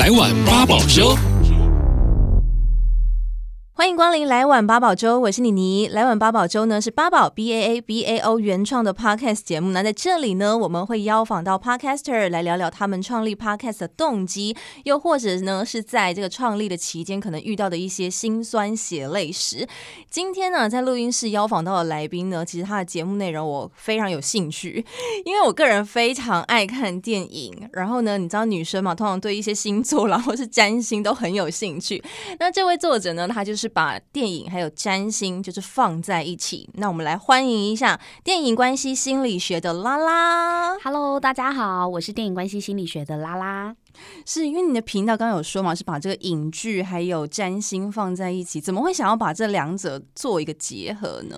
来碗八宝粥。欢迎光临来碗八宝粥，我是妮妮。来碗八宝粥呢是八宝 B A A B A O 原创的 Podcast 节目。那在这里呢，我们会邀访到 Podcaster 来聊聊他们创立 Podcast 的动机，又或者呢是在这个创立的期间可能遇到的一些辛酸血泪史。今天呢，在录音室邀访到的来宾呢，其实他的节目内容我非常有兴趣，因为我个人非常爱看电影。然后呢，你知道女生嘛，通常对一些星座然后是占星都很有兴趣。那这位作者呢，他就是。把电影还有占星就是放在一起，那我们来欢迎一下电影关系心理学的拉拉。Hello，大家好，我是电影关系心理学的拉拉。是因为你的频道刚刚有说嘛，是把这个影剧还有占星放在一起，怎么会想要把这两者做一个结合呢？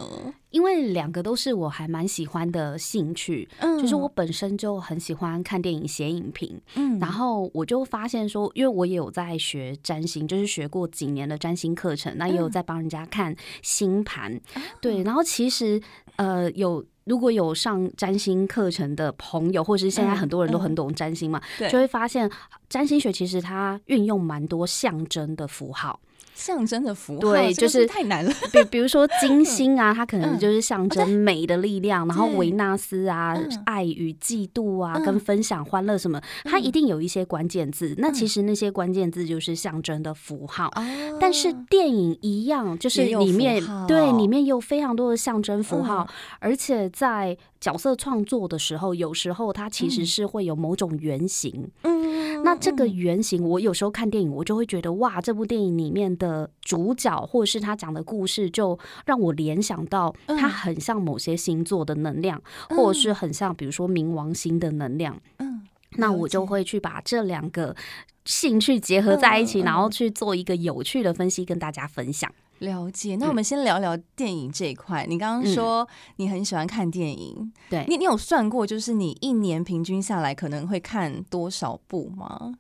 因为两个都是我还蛮喜欢的兴趣，嗯，就是我本身就很喜欢看电影、写影评，嗯，然后我就发现说，因为我也有在学占星，就是学过几年的占星课程，那也有在帮人家看星盘，嗯，对，然后其实呃有。如果有上占星课程的朋友，或是现在很多人都很懂占星嘛，嗯嗯、就会发现占星学其实它运用蛮多象征的符号。象征的符号，对，就是，太难了。比比如说 金星啊，它可能就是象征美的力量，嗯、然后维纳斯啊，嗯、爱与嫉妒啊，嗯、跟分享欢乐什么，它一定有一些关键字。嗯、那其实那些关键字就是象征的符号。嗯、但是电影一样，就是里面对里面有非常多的象征符号，嗯、而且在角色创作的时候，有时候它其实是会有某种原型。嗯，那这个原型，我有时候看电影，我就会觉得哇，这部电影里面的主角或者是他讲的故事，就让我联想到他很像某些星座的能量，嗯、或者是很像比如说冥王星的能量。嗯，那我就会去把这两个兴趣结合在一起，嗯、然后去做一个有趣的分析，跟大家分享。了解，那我们先聊聊电影这一块。嗯、你刚刚说你很喜欢看电影，对，你你有算过，就是你一年平均下来可能会看多少部吗？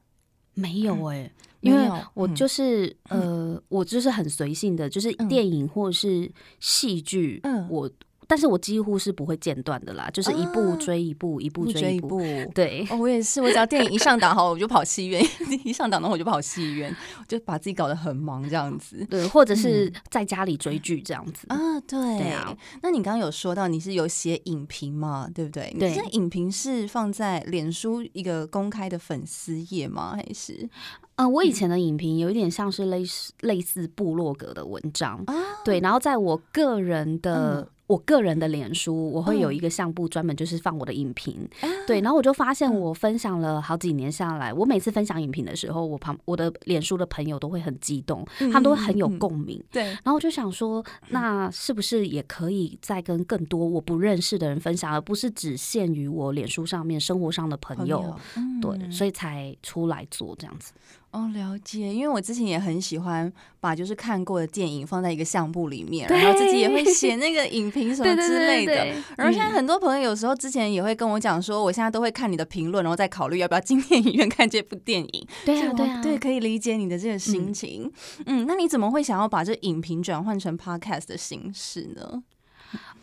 没有哎、欸，因为我就是、嗯、呃，我就是很随性的，就是电影或者是戏剧，嗯，我。但是我几乎是不会间断的啦，就是一部追一部，啊、一部追一部。对、哦，我也是，我只要电影一上档 好，我就跑戏院；一上档，然后我就跑戏院，就把自己搞得很忙这样子。对，或者是在家里追剧这样子、嗯、啊。对，对啊。那你刚刚有说到你是有写影评嘛？对不对？对。这影评是放在脸书一个公开的粉丝页吗？还是？嗯，我以前的影评有一点像是类似类似部落格的文章，啊、对。然后在我个人的。嗯我个人的脸书，我会有一个相簿专门就是放我的影评，嗯、对，然后我就发现我分享了好几年下来，我每次分享影评的时候，我旁我的脸书的朋友都会很激动，嗯、他们都很有共鸣，嗯、对，然后我就想说，那是不是也可以再跟更多我不认识的人分享，而不是只限于我脸书上面生活上的朋友，朋友嗯、对，所以才出来做这样子。哦，了解，因为我之前也很喜欢把就是看过的电影放在一个相簿里面，然后自己也会写那个影评什么之类的。对对对对，然后现在很多朋友有时候之前也会跟我讲说，我现在都会看你的评论，然后再考虑要不要进电影院看这部电影。对啊，对啊，对，可以理解你的这个心情。嗯，嗯，那你怎么会想要把这影评转换成 podcast 的形式呢？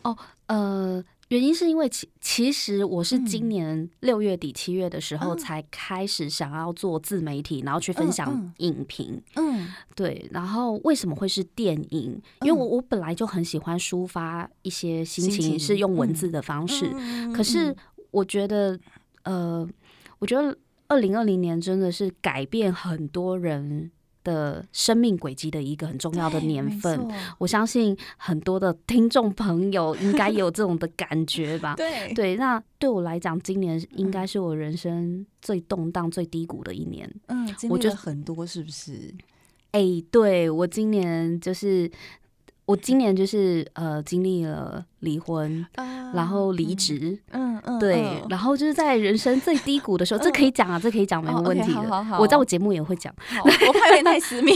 哦，呃。原因是因为其其实我是今年六月底七月的时候才开始想要做自媒体，然后去分享影评。嗯，对。然后为什么会是电影？因为我我本来就很喜欢抒发一些心情，是用文字的方式。可是我觉得，呃，我觉得二零二零年真的是改变很多人的生命轨迹的一个很重要的年份，我相信很多的听众朋友应该有这种的感觉吧？对对，那对我来讲，今年应该是我人生最动荡、最低谷的一年。嗯，我觉得很多是不是？哎、欸，对我今年就是。我今年就是呃经历了离婚，啊、然后离职，嗯嗯，嗯对，嗯、然后就是在人生最低谷的时候，嗯、这可以讲啊，这可以讲，没有问题的。哦 okay, 好好好，我在我节目也会讲，我怕有点太私密。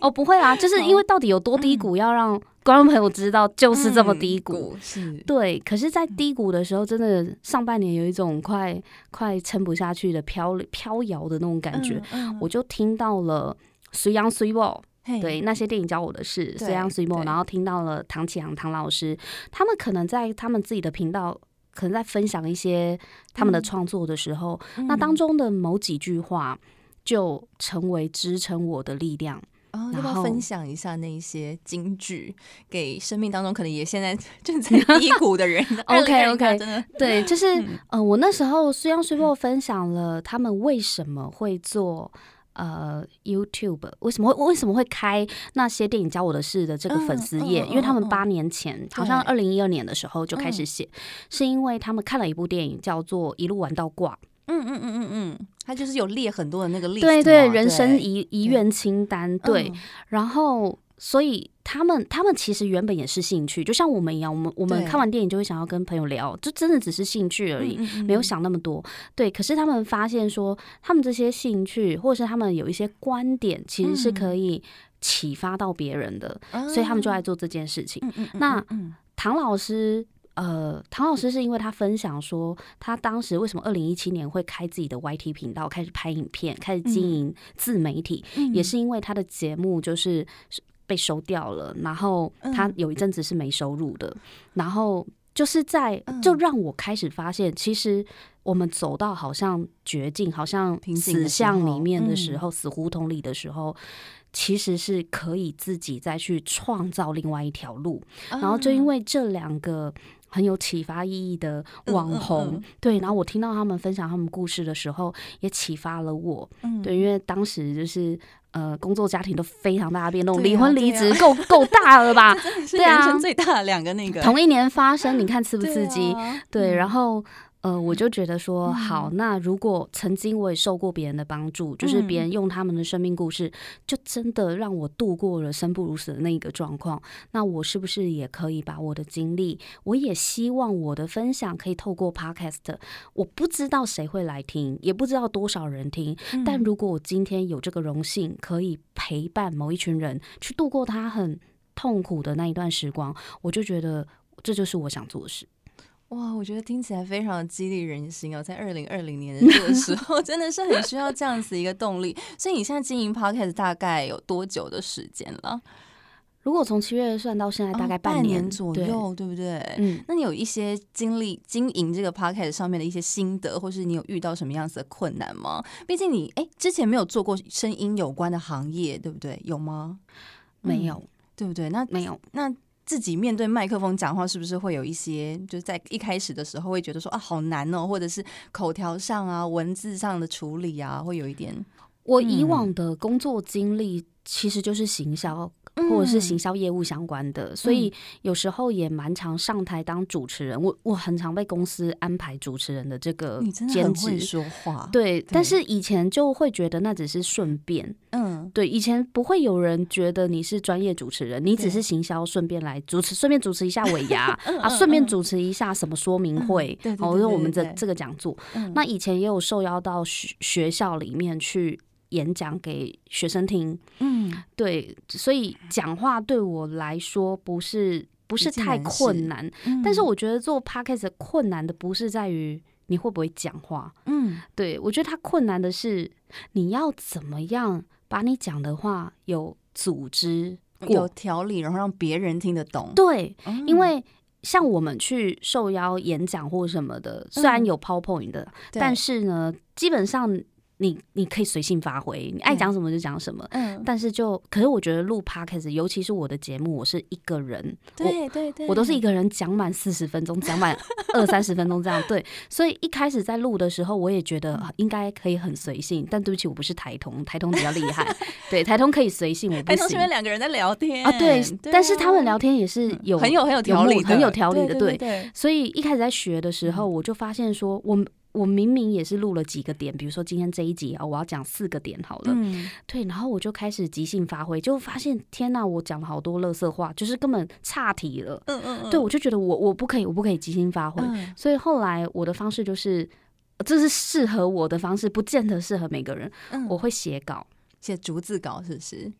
哦，不会啦，就是因为到底有多低谷，要让观众朋友知道，就是这么低谷。是、嗯，对。可是，在低谷的时候，真的上半年有一种快快撑不下去的飘飘摇的那种感觉，我就听到了《水漾水某》。对，那些电影教我的事，虽然随梦，然后听到了唐启阳唐老师，他们可能在他们自己的频道，可能在分享一些他们的创作的时候，嗯、那当中的某几句话，就成为支撑我的力量。哦，要不要分享一下那一些金句给生命当中可能也现在 正在 低谷的人？OK OK，真的对，就是、嗯、呃，我那时候虽然随波分享了他们为什么会做呃 YouTube，为什么会为什么会开那些电影教我的事的这个粉丝页？嗯嗯、因为他们八年前、嗯、好像二零一二年的时候就开始写，是因为他们看了一部电影叫做《一路玩到挂》。嗯嗯嗯嗯嗯，他就是有列很多的那个例子，对对，人生遗遗愿清单，对。嗯、然后，所以他们他们其实原本也是兴趣，就像我们一样，我们我们看完电影就会想要跟朋友聊，就真的只是兴趣而已，嗯嗯嗯没有想那么多。对，可是他们发现说，他们这些兴趣或者是他们有一些观点，其实是可以启发到别人的，嗯、所以他们就来做这件事情。那唐老师。呃，唐老师是因为他分享说，他当时为什么二零一七年会开自己的 YT 频道，开始拍影片，开始经营自媒体，嗯、也是因为他的节目就是被收掉了，然后他有一阵子是没收入的，嗯、然后就是在就让我开始发现，其实我们走到好像绝境，好像死巷里面的时候，死胡同里的时候。其实是可以自己再去创造另外一条路，然后就因为这两个很有启发意义的网红，对，然后我听到他们分享他们故事的时候，也启发了我，对，因为当时就是呃工作家庭都非常大的变动，离婚离职够够大了吧？对啊，人生最大的两个那个同一年发生，你看刺不刺激？对，然后。呃，我就觉得说，好，那如果曾经我也受过别人的帮助，嗯、就是别人用他们的生命故事，就真的让我度过了生不如死的那个状况，那我是不是也可以把我的经历？我也希望我的分享可以透过 Podcast，我不知道谁会来听，也不知道多少人听，嗯、但如果我今天有这个荣幸，可以陪伴某一群人去度过他很痛苦的那一段时光，我就觉得这就是我想做的事。哇，我觉得听起来非常的激励人心哦！在二零二零年的这个时候，真的是很需要这样子一个动力。所以你现在经营 Podcast 大概有多久的时间了？如果从七月算到现在，大概半年，左右，对，对不对？嗯，那你有一些经历经营这个 Podcast 上面的一些心得，或是你有遇到什么样子的困难吗？毕竟你哎，之前没有做过声音有关的行业，对不对？有吗？没有，嗯，对不对？那没有，那。自己面对麦克风讲话，是不是会有一些，就是在一开始的时候会觉得说啊，好难哦，或者是口条上啊、文字上的处理啊，会有一点。我以往的工作经历其实就是行销。或者是行销业务相关的，嗯、所以有时候也蛮常上台当主持人。我我很常被公司安排主持人的这个兼职。说话，对。对，但是以前就会觉得那只是顺便，嗯，对。以前不会有人觉得你是专业主持人，你只是行销，顺便来主持，顺便主持一下尾牙 啊，顺便主持一下什么说明会，哦，就是我们的这个讲座。嗯、那以前也有受邀到学学校里面去。演讲给学生听，嗯，对，所以讲话对我来说不是不是太困难，嗯、但是我觉得做 podcast 困难的不是在于你会不会讲话，嗯，对，我觉得它困难的是你要怎么样把你讲的话有组织、有条理，然后让别人听得懂。对，嗯、因为像我们去受邀演讲或什么的，虽然有 PowerPoint 的，嗯、但是呢，基本上。你你可以随性发挥，你爱讲什么就讲什么。嗯，但是就可是我觉得录 podcast，尤其是我的节目，我是一个人，对对对，我都是一个人讲满四十分钟，讲满 二三十分钟这样。对，所以一开始在录的时候，我也觉得应该可以很随性。但对不起，我不是台通，台通比较厉害。对，台通可以随性，我不行。台通是因为两个人在聊天啊，对，但是他们聊天也是有很有很有条理，很有条理的。对，所以一开始在学的时候，我就发现说，我。我明明也是录了几个点，比如说今天这一集啊，我要讲四个点好了，嗯、对，然后我就开始即兴发挥，就发现天哪，我讲了好多垃圾话，就是根本岔题了，嗯嗯，嗯。对，我就觉得我我不可以，我不可以即兴发挥，嗯、所以后来我的方式就是，这是适合我的方式，不见得适合每个人，嗯、我会写稿，写逐字稿是不是？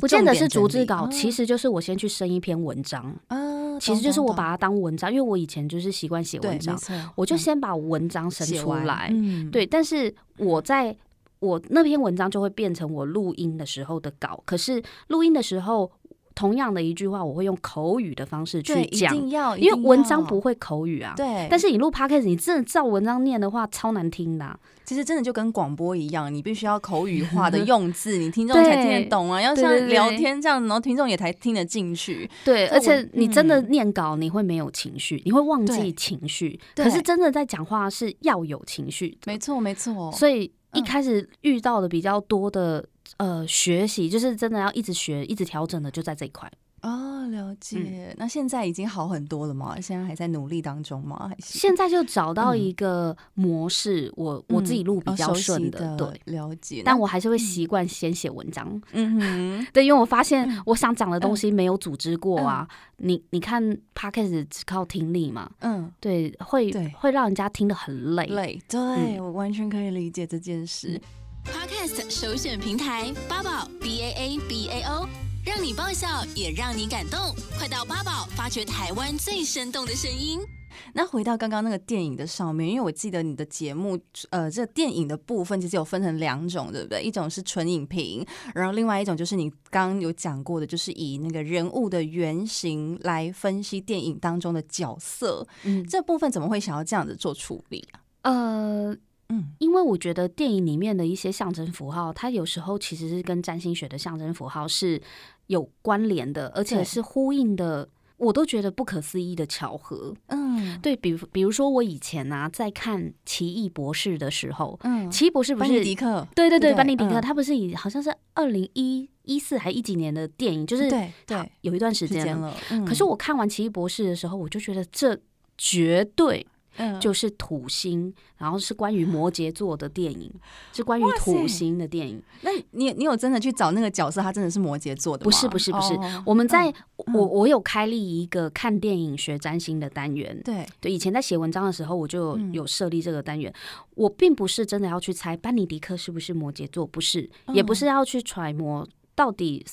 不见得是逐字稿，其实就是我先去生一篇文章，嗯，其实就是我把它当文章，因为我以前就是习惯写文章，我就先把文章生出来，嗯，对，但是我在我那篇文章就会变成我录音的时候的稿，可是录音的时候同样的一句话，我会用口语的方式去讲，因为文章不会口语啊。对，但是你录 podcast，你真的照文章念的话，超难听的啊。其实真的就跟广播一样，你必须要口语化的用字，你听众才听得懂啊。要像聊天这样，然后听众也才听得进去。对，而且你真的念稿，你会没有情绪，你会忘记情绪。可是真的在讲话是要有情绪。没错，没错。所以一开始遇到的比较多的呃学习，就是真的要一直学、一直调整的，就在这一块。哦，了解。那现在已经好很多了吗？现在还在努力当中吗？还是现在就找到一个模式，我我自己录比较顺的，对，了解。但我还是会习惯先写文章，嗯哼，对，因为我发现我想讲的东西没有组织过啊。你你看，Podcast 只靠听力嘛，嗯，对，会会让人家听得很累，累。对，我完全可以理解这件事。Podcast 首选平台八宝 B A A B A O。让你爆笑，也让你感动。快到八宝发掘台湾最生动的声音。那回到刚刚那个电影的上面，因为我记得你的节目，呃，这个电影的部分其实有分成两种，对不对？一种是纯影评，然后另外一种就是你刚刚有讲过的，就是以那个人物的原型来分析电影当中的角色。嗯，这部分怎么会想要这样子做处理啊？呃。嗯，因为我觉得电影里面的一些象征符号，它有时候其实是跟占星学的象征符号是有关联的，而且是呼应的。我都觉得不可思议的巧合。嗯，对比，比如说我以前啊，在看《奇异博士》的时候，嗯，奇异博士不是班尼迪克？对对对，班尼迪克，他不是以好像是二零一一四还一几年的电影，就是对对，有一段时间了。可是我看完《奇异博士》的时候，我就觉得这绝对。嗯，就是土星，然后是关于摩羯座的电影，是关于土星的电影。那你你有真的去找那个角色，他真的是摩羯座的吗？不是不是不是，我们在我我有开立一个看电影学占星的单元。对对，以前在写文章的时候，我就有设立这个单元。我并不是真的要去猜班尼迪克是不是摩羯座，不是，也不是要去揣摩。到底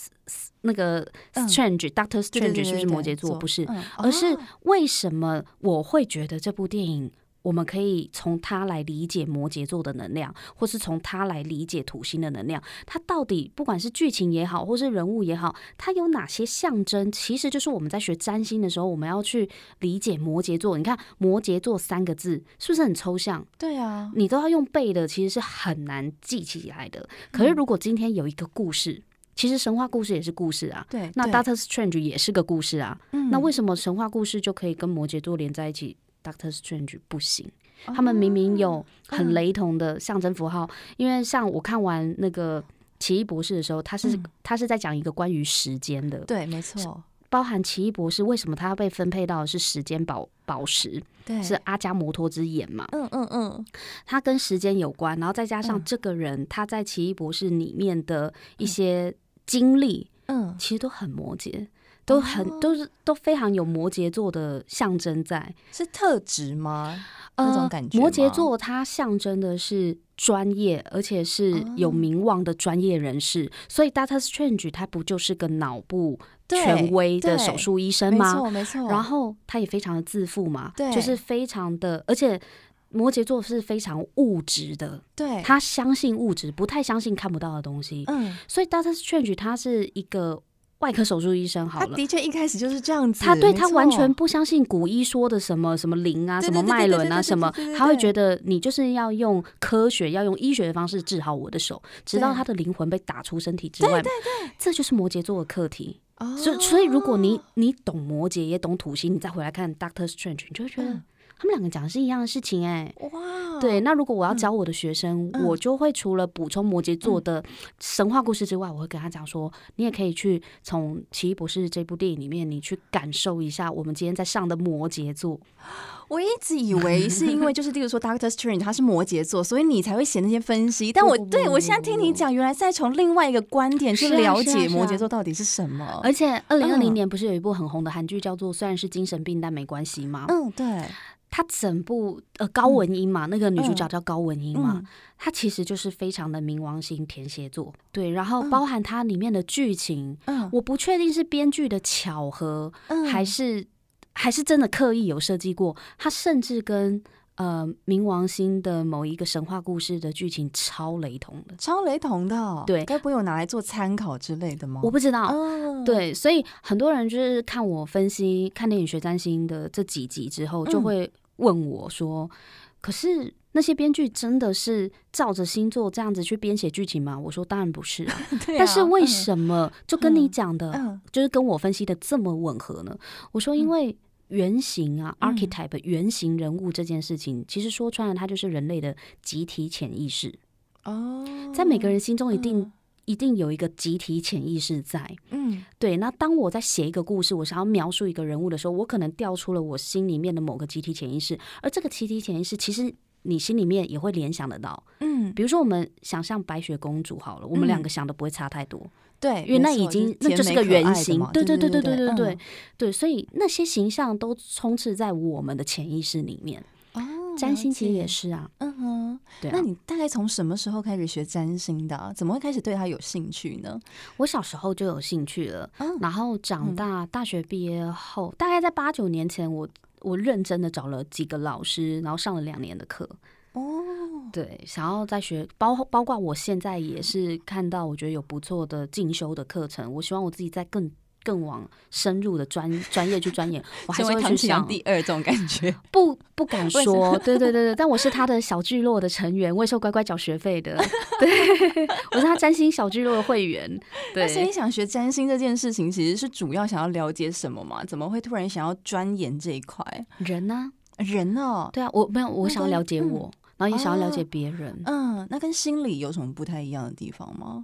那个 Strange、嗯、Doctor Strange 是不是摩羯座？不是，嗯、而是为什么我会觉得这部电影，我们可以从它来理解摩羯座的能量，或是从它来理解土星的能量。它到底不管是剧情也好，或是人物也好，它有哪些象征？其实就是我们在学占星的时候，我们要去理解摩羯座。你看“摩羯座”三个字是不是很抽象？对啊，你都要用背的，其实是很难记起来的。可是如果今天有一个故事，其实神话故事也是故事啊，对，那 Doctor Strange 也是个故事啊，嗯，那为什么神话故事就可以跟摩羯座连在一起，Doctor Strange 不行？他们明明有很雷同的象征符号，因为像我看完那个奇异博士的时候，他是他是在讲一个关于时间的，对，没错，包含奇异博士为什么他要被分配到的是时间宝宝石，对，是阿加摩托之眼嘛，嗯嗯嗯，他跟时间有关，然后再加上这个人他在奇异博士里面的一些。经历，嗯，其实都很摩羯，都很、哦、都是都非常有摩羯座的象征在，是特质吗？呃、那种感觉，摩羯座它象征的是专业，而且是有名望的专业人士，哦、所以 Doctor Strange 他不就是个脑部权威的手术医生吗？没错，没错。然后他也非常的自负嘛，对，就是非常的，而且。摩羯座是非常物质的，对，他相信物质，不太相信看不到的东西。嗯，所以 Doctor Strange 他是一个外科手术医生，好了，他的确一开始就是这样子。他对他完全不相信古医说的什么什么灵啊，什么脉轮啊，什么，他会觉得你就是要用科学，要用医学的方式治好我的手，直到他的灵魂被打出身体之外。对对对，这就是摩羯座的课题。所以，所以如果你你懂摩羯，也懂土星，你再回来看 Doctor Strange，你就会觉得。他们两个讲的是一样的事情哎、欸，哇，对，那如果我要教我的学生，嗯、我就会除了补充摩羯座的神话故事之外，嗯、我会跟他讲说，你也可以去从《奇异博士》这部电影里面，你去感受一下我们今天在上的摩羯座。我一直以为是因为就是，例如说 Doctor Strange 他是摩羯座，所以你才会写那些分析。但我对我现在听你讲，原来是在从另外一个观点去了解摩羯座到底是什么。而且二零二零年不是有一部很红的韩剧叫做《虽然是精神病但没关系》吗？嗯，对。他整部呃高文英嘛，嗯、那个女主角叫高文英嘛，嗯、她其实就是非常的冥王星天蝎座，对，然后包含它里面的剧情，嗯，我不确定是编剧的巧合，嗯，还是还是真的刻意有设计过，它甚至跟呃冥王星的某一个神话故事的剧情超雷同的，超雷同的、哦。对，该不会有拿来做参考之类的吗？我不知道。哦、对，所以很多人就是看我分析看电影学占星的这几集之后，就会问我说：“嗯、可是那些编剧真的是照着星座这样子去编写剧情吗？”我说：“当然不是啊。啊”但是为什么就跟你讲的，就是跟我分析的这么吻合呢？我说：“因为。”原型啊，archetype 原型人物这件事情，嗯、其实说穿了，它就是人类的集体潜意识哦。在每个人心中，一定、嗯、一定有一个集体潜意识在。嗯，对。那当我在写一个故事，我想要描述一个人物的时候，我可能调出了我心里面的某个集体潜意识，而这个集体潜意识，其实你心里面也会联想得到。嗯，比如说我们想象白雪公主好了，我们两个想的不会差太多。对，因为那已经错那就是个原型，对对对对对对，对，所以那些形象都充斥在我们的潜意识里面。哦，占星其实也是啊，嗯哼，对啊。那你大概从什么时候开始学占星的啊？怎么会开始对他有兴趣呢？我小时候就有兴趣了，嗯然后长大大学毕业后，大概在八九年前，我我认真的找了几个老师，然后上了两年的课。哦。对，想要再学，包包括我现在也是看到，我觉得有不错的进修的课程。我希望我自己再更更往深入的专专业去钻研。我还是会去想第二这种感觉，不不敢说。对对对对，但我是他的小聚落的成员，我也是乖乖缴学费的。对，我是他占星小聚落的会员。对，所以想学占星这件事情，其实是主要想要了解什么嘛？怎么会突然想要钻研这一块？人呢？人哦，对啊，我没有，我想要了解我。然后也想要了解别人，哦，嗯，那跟心理有什么不太一样的地方吗？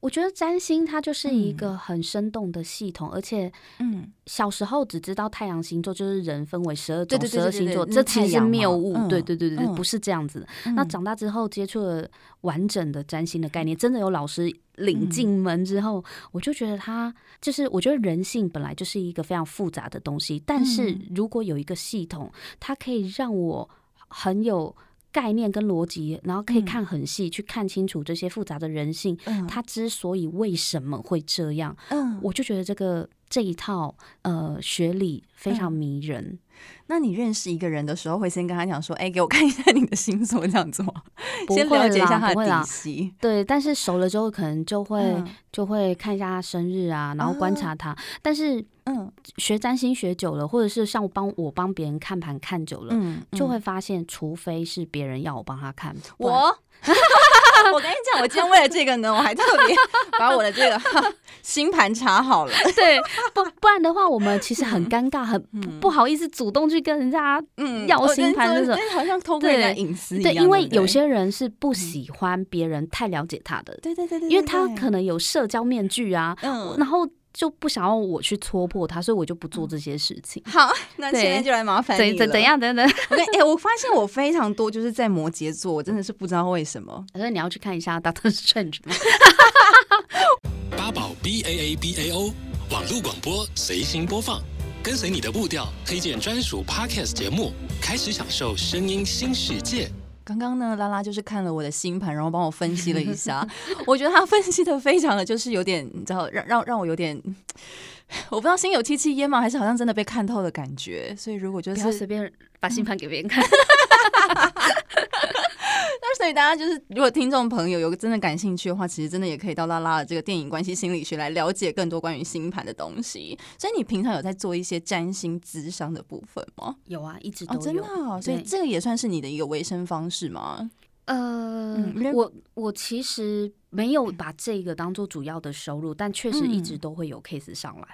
我觉得占星它就是一个很生动的系统，嗯、而且，嗯，小时候只知道太阳星座就是人分为十二种十二星座，这其实是谬误，嗯、对对对对对，不是这样子。嗯、那长大之后接触了完整的占星的概念，真的有老师领进门之后，嗯、我就觉得它就是，我觉得人性本来就是一个非常复杂的东西，但是如果有一个系统，它可以让我很有。概念跟逻辑，然后可以看很细，嗯、去看清楚这些复杂的人性。嗯，他之所以为什么会这样，嗯，我就觉得这个这一套呃学理非常迷人。嗯、那你认识一个人的时候，会先跟他讲说：“哎、欸，给我看一下你的星座，这样子吗？”先了解一下他的底细。对，但是熟了之后，可能就会、嗯、就会看一下他生日啊，然后观察他。啊、但是。嗯，学占星学久了，或者是像我帮我帮别人看盘看久了，嗯，嗯就会发现，除非是别人要我帮他看，我，我跟你讲，我今天为了这个呢，我还特别 把我的这个 星盘查好了。对，不不然的话，我们其实很尴尬，很不好意思主动去跟人家要星盘，那种好像偷窥人家隐私一样。对，因为有些人是不喜欢别人太了解他的，对对对对，因为他可能有社交面具啊，嗯，然后。就不想要我去戳破他，所以我就不做这些事情。好，那现在就来麻烦你了。怎怎样？等等。我哎，我发现我非常多就是在摩羯座，我真的是不知道为什么。所以你要去看一下 Doctor Strange。八宝 B A A B A O 网络广播随心播放，跟随你的步调，推荐专属 Podcast 节目，开始享受声音新世界。刚刚呢，拉拉就是看了我的星盘，然后帮我分析了一下。我觉得他分析的非常的就是有点，你知道，让让让我有点，我不知道心有戚戚焉吗？还是好像真的被看透的感觉。所以如果就是不要随便把星盘给别人看。所以大家就是，如果听众朋友有个真的感兴趣的话，其实真的也可以到拉拉的这个电影关系心理学来了解更多关于星盘的东西。所以你平常有在做一些占星咨商的部分吗？有啊，一直都有。哦、真的、哦，所以这个也算是你的一个维生方式吗？呃，嗯、我我其实没有把这个当做主要的收入，但确实一直都会有 case 上来。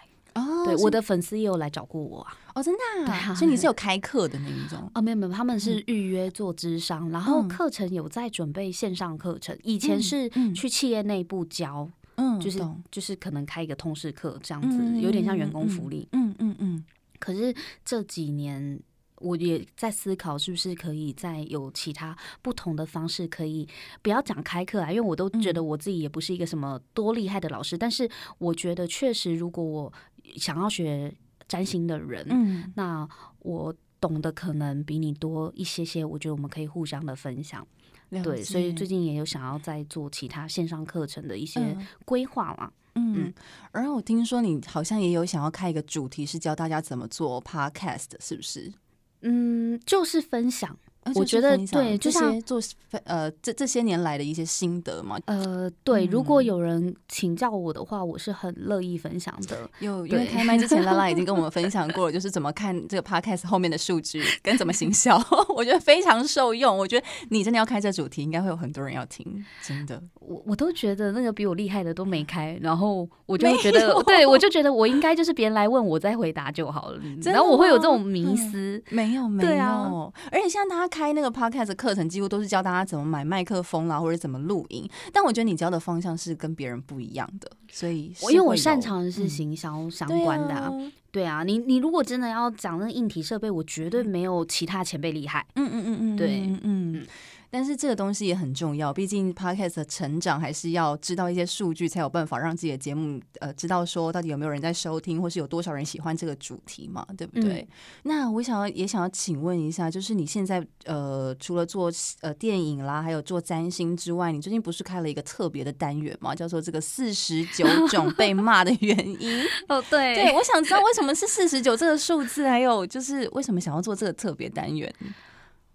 哦，对，我的粉丝也有来找过我啊。哦，真的，啊，所以你是有开课的那一种？哦，没有没有，他们是预约做咨商，然后课程有在准备线上课程。以前是去企业内部教，嗯，就是就是可能开一个通识课这样子，有点像员工福利。嗯嗯嗯。可是这几年我也在思考，是不是可以再有其他不同的方式，可以不要讲开课啊？因为我都觉得我自己也不是一个什么多厉害的老师，但是我觉得确实，如果我想要学。占星的人，嗯，那我懂得可能比你多一些些，我觉得我们可以互相的分享，对，所以最近也有想要在做其他线上课程的一些规划嘛，嗯，嗯，然后我听说你好像也有想要开一个主题，是教大家怎么做 podcast，是不是？嗯，就是分享。我觉得对，就像做呃这这些年来的一些心得嘛。呃，对，如果有人请教我的话，我是很乐意分享的。有，因为开麦之前，拉拉已经跟我们分享过了，就是怎么看这个 podcast 后面的数据跟怎么行销，我觉得非常受用。我觉得你真的要开这主题，应该会有很多人要听，真的。我我都觉得那个比我厉害的都没开，然后我就觉得，对我就觉得我应该就是别人来问我再回答就好了。然后我会有这种迷思，没有没有，而且像他开那个 podcast 的课程，几乎都是教大家怎么买麦克风啦，或者怎么录音。但我觉得你教的方向是跟别人不一样的，所以我因为我擅长的是行销相关的，啊嗯对，啊。你你如果真的要讲那个硬体设备，我绝对没有其他前辈厉害。嗯嗯嗯嗯，对，嗯。嗯但是这个东西也很重要，毕竟 Podcast 的成长还是要知道一些数据，才有办法让自己的节目呃知道说到底有没有人在收听，或是有多少人喜欢这个主题嘛，对不对？嗯、那我想要也想要请问一下，就是你现在呃除了做呃电影啦，还有做占星之外，你最近不是开了一个特别的单元嘛，叫做这个四十九种被 骂的原因？哦，对，对，我想知道为什么是四十九这个数字，还有就是为什么想要做这个特别单元？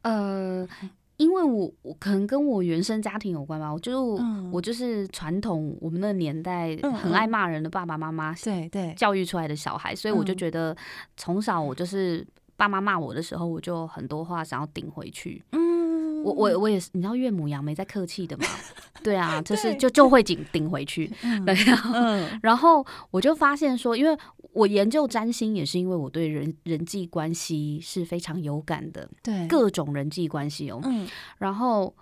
呃。因为我我可能跟我原生家庭有关吧，我就、嗯、我就是传统我们那个年代很爱骂人的爸爸妈妈，对对，教育出来的小孩，所以我就觉得从小我就是爸妈骂我的时候，我就很多话想要顶回去。嗯，我我我也是，你知道岳母杨梅在客气的嘛？对啊，就是就就会顶顶回去。嗯，然后然后我就发现说，因为。我研究占星也是因为我对人人际关系是非常有感的，对各种人际关系哦，嗯，然后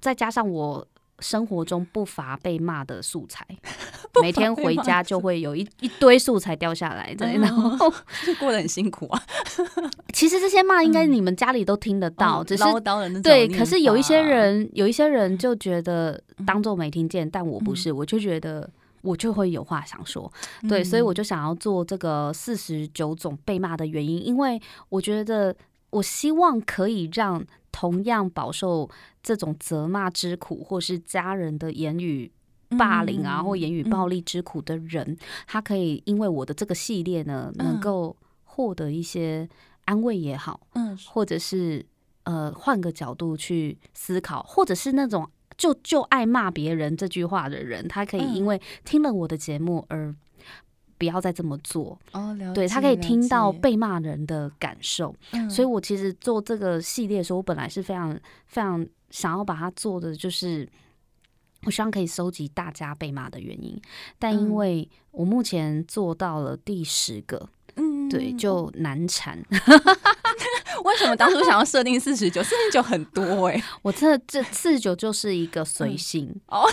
再加上我生活中不乏被骂的素材，每天回家就会有一一堆素材掉下来，对，然后就过得很辛苦啊。其实这些骂应该你们家里都听得到，只是对，可是有一些人有一些人就觉得当做没听见，但我不是，我就觉得。我就会有话想说，对，所以我就想要做这个四十九种被骂的原因，因为我觉得我希望可以让同样饱受这种责骂之苦，或是家人的言语霸凌啊，或言语暴力之苦的人，他可以因为我的这个系列呢，能够获得一些安慰也好，嗯，或者是呃换个角度去思考，或者是那种。就就爱骂别人这句话的人，他可以因为听了我的节目而不要再这么做。哦，了解。对，他可以听到被骂人的感受。嗯。所以我其实做这个系列的时候，我本来是非常非常想要把它做的，就是我希望可以收集大家被骂的原因。但因为我目前做到了第十个，嗯，对，就难产。为什么当初想要设定四十九？四十九很多哎、欸，我这这四十九就是一个随性 哦，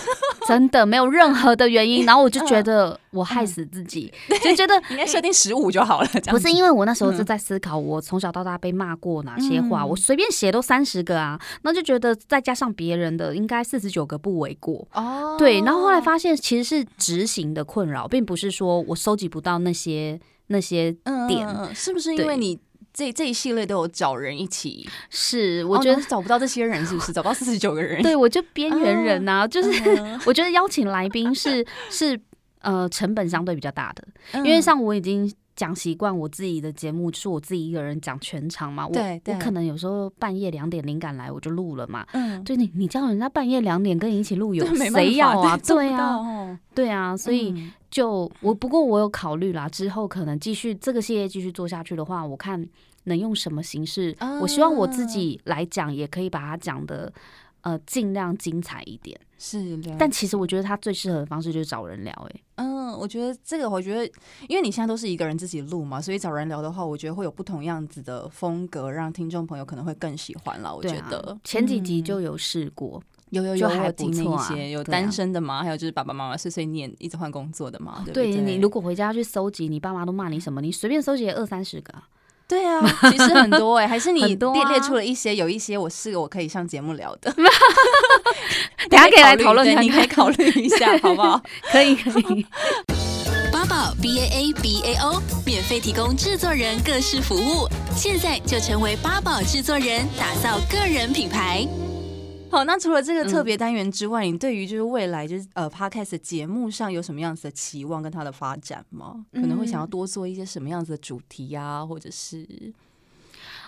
真的没有任何的原因。然后我就觉得我害死自己，就觉得应该设定十五就好了。不是因为我那时候就在思考，我从小到大被骂过哪些话，我随便写都三十个啊，那就觉得再加上别人的，应该四十九个不为过哦。对，然后后来发现其实是执行的困扰，并不是说我收集不到那些那些点，是不是因为你？这这一系列都有找人一起，是我觉得、哦、找不到这些人，是不是找不到四十九个人？对，我就边缘人呐、啊，uh, 就是 uh -huh. 我觉得邀请来宾是是呃成本相对比较大的，uh -huh. 因为像我已经讲习惯我自己的节目，就是我自己一个人讲全场嘛，我我可能有时候半夜两点灵感来我就录了嘛，嗯，对你你叫人家半夜两点跟你一起录，有谁要啊？对啊，对啊，所以。嗯就我不过我有考虑啦，之后可能继续这个系列继续做下去的话，我看能用什么形式。Uh, 我希望我自己来讲，也可以把它讲的呃尽量精彩一点。是，但其实我觉得他最适合的方式就是找人聊。哎，嗯，我觉得这个，我觉得因为你现在都是一个人自己录嘛，所以找人聊的话，我觉得会有不同样子的风格，让听众朋友可能会更喜欢了。我觉得、啊、前几集就有试过。嗯有有有，还有听那一些有单身的吗？还有就是爸爸妈妈碎碎念，一直换工作的吗？对，对你如果回家去搜集，你爸妈都骂你什么？你随便搜集二三十个。对啊，其实很多哎、欸，还是你列列出了一些，有一些我是我可以上节目聊的。等下可以来讨论，你可以考虑一下，好不好？可以可以。八宝 B A A B A O 免费提供制作人各式服务，现在就成为八宝制作人，打造个人品牌。好，那除了这个特别单元之外，嗯、你对于就是未来就是呃，Podcast 节目上有什么样子的期望跟它的发展吗？可能会想要多做一些什么样子的主题呀、啊，或者是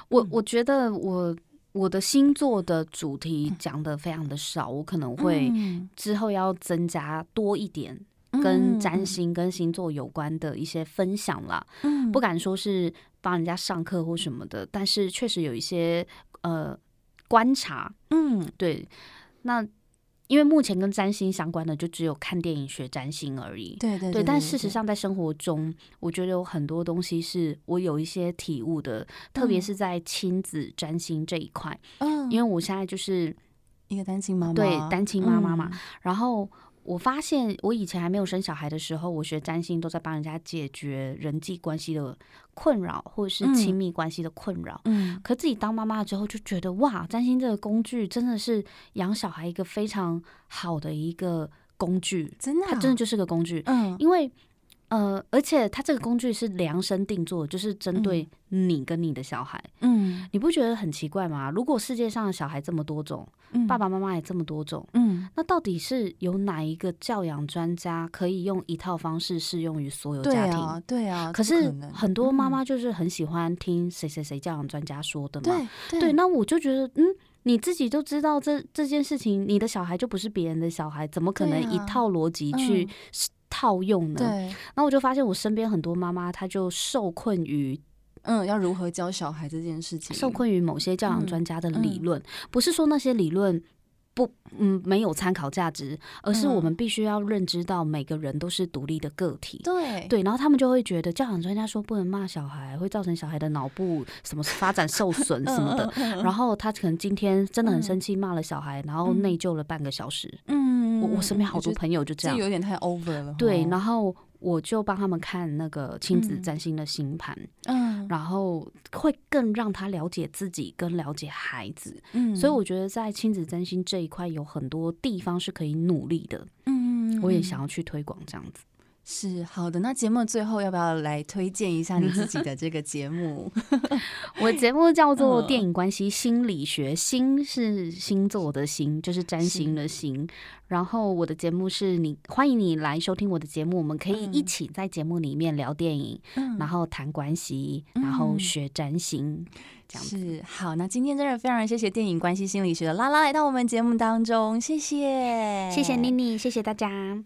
我我觉得我我的星座的主题讲的非常的少，我可能会之后要增加多一点跟占星跟星座有关的一些分享啦。不敢说是帮人家上课或什么的，但是确实有一些呃观察。嗯，对，那。因为目前跟占星相关的就只有看电影学占星而已，对对对，对，但事实上，在生活中，我觉得有很多东西是我有一些体悟的，嗯、特别是在亲子占星这一块。嗯，因为我现在就是一个单亲妈妈，对，单亲妈妈嘛，嗯、然后。我发现，我以前还没有生小孩的时候，我学占星都在帮人家解决人际关系的困扰，或者是亲密关系的困扰。嗯，可自己当妈妈之后，就觉得哇，占星这个工具真的是养小孩一个非常好的一个工具，真的，它真的就是个工具。嗯，因为。呃，而且它这个工具是量身定做，就是针对你跟你的小孩。嗯，你不觉得很奇怪吗？如果世界上的小孩这么多种，嗯、爸爸妈妈也这么多种，嗯，那到底是有哪一个教养专家可以用一套方式适用于所有家庭？对啊，对啊。可是很多妈妈就是很喜欢听谁谁谁教养专家说的嘛。对对，对。那我就觉得，嗯，你自己都知道这这件事情，你的小孩就不是别人的小孩，怎么可能一套逻辑去？套用的，对，然后我就发现我身边很多妈妈，她就受困于，嗯，要如何教小孩这件事情，受困于某些教养专家的理论，嗯嗯、不是说那些理论。不，嗯，没有参考价值，而是我们必须要认知到每个人都是独立的个体。对对，然后他们就会觉得教养专家说不能骂小孩，会造成小孩的脑部什么发展受损什么的。然后他可能今天真的很生气骂了小孩，然后内疚了半个小时。嗯，我我身边好多朋友就这样，就有点太 over 了。对，然后。我就帮他们看那个亲子占星的星盘，嗯，然后会更让他了解自己，跟了解孩子，嗯，所以我觉得在亲子占星这一块有很多地方是可以努力的，嗯，我也想要去推广这样子。是好的，那节目最后要不要来推荐一下你自己的这个节目？我节目叫做《电影关系心理学》，星是星座的星，就是占星的星。然后我的节目是你欢迎你来收听我的节目，我们可以一起在节目里面聊电影，嗯、然后谈关系，然后学占星，这样子。是好，那今天真的非常谢谢电影关系心理学的拉拉来到我们节目当中，谢谢，谢谢妮妮，谢谢大家。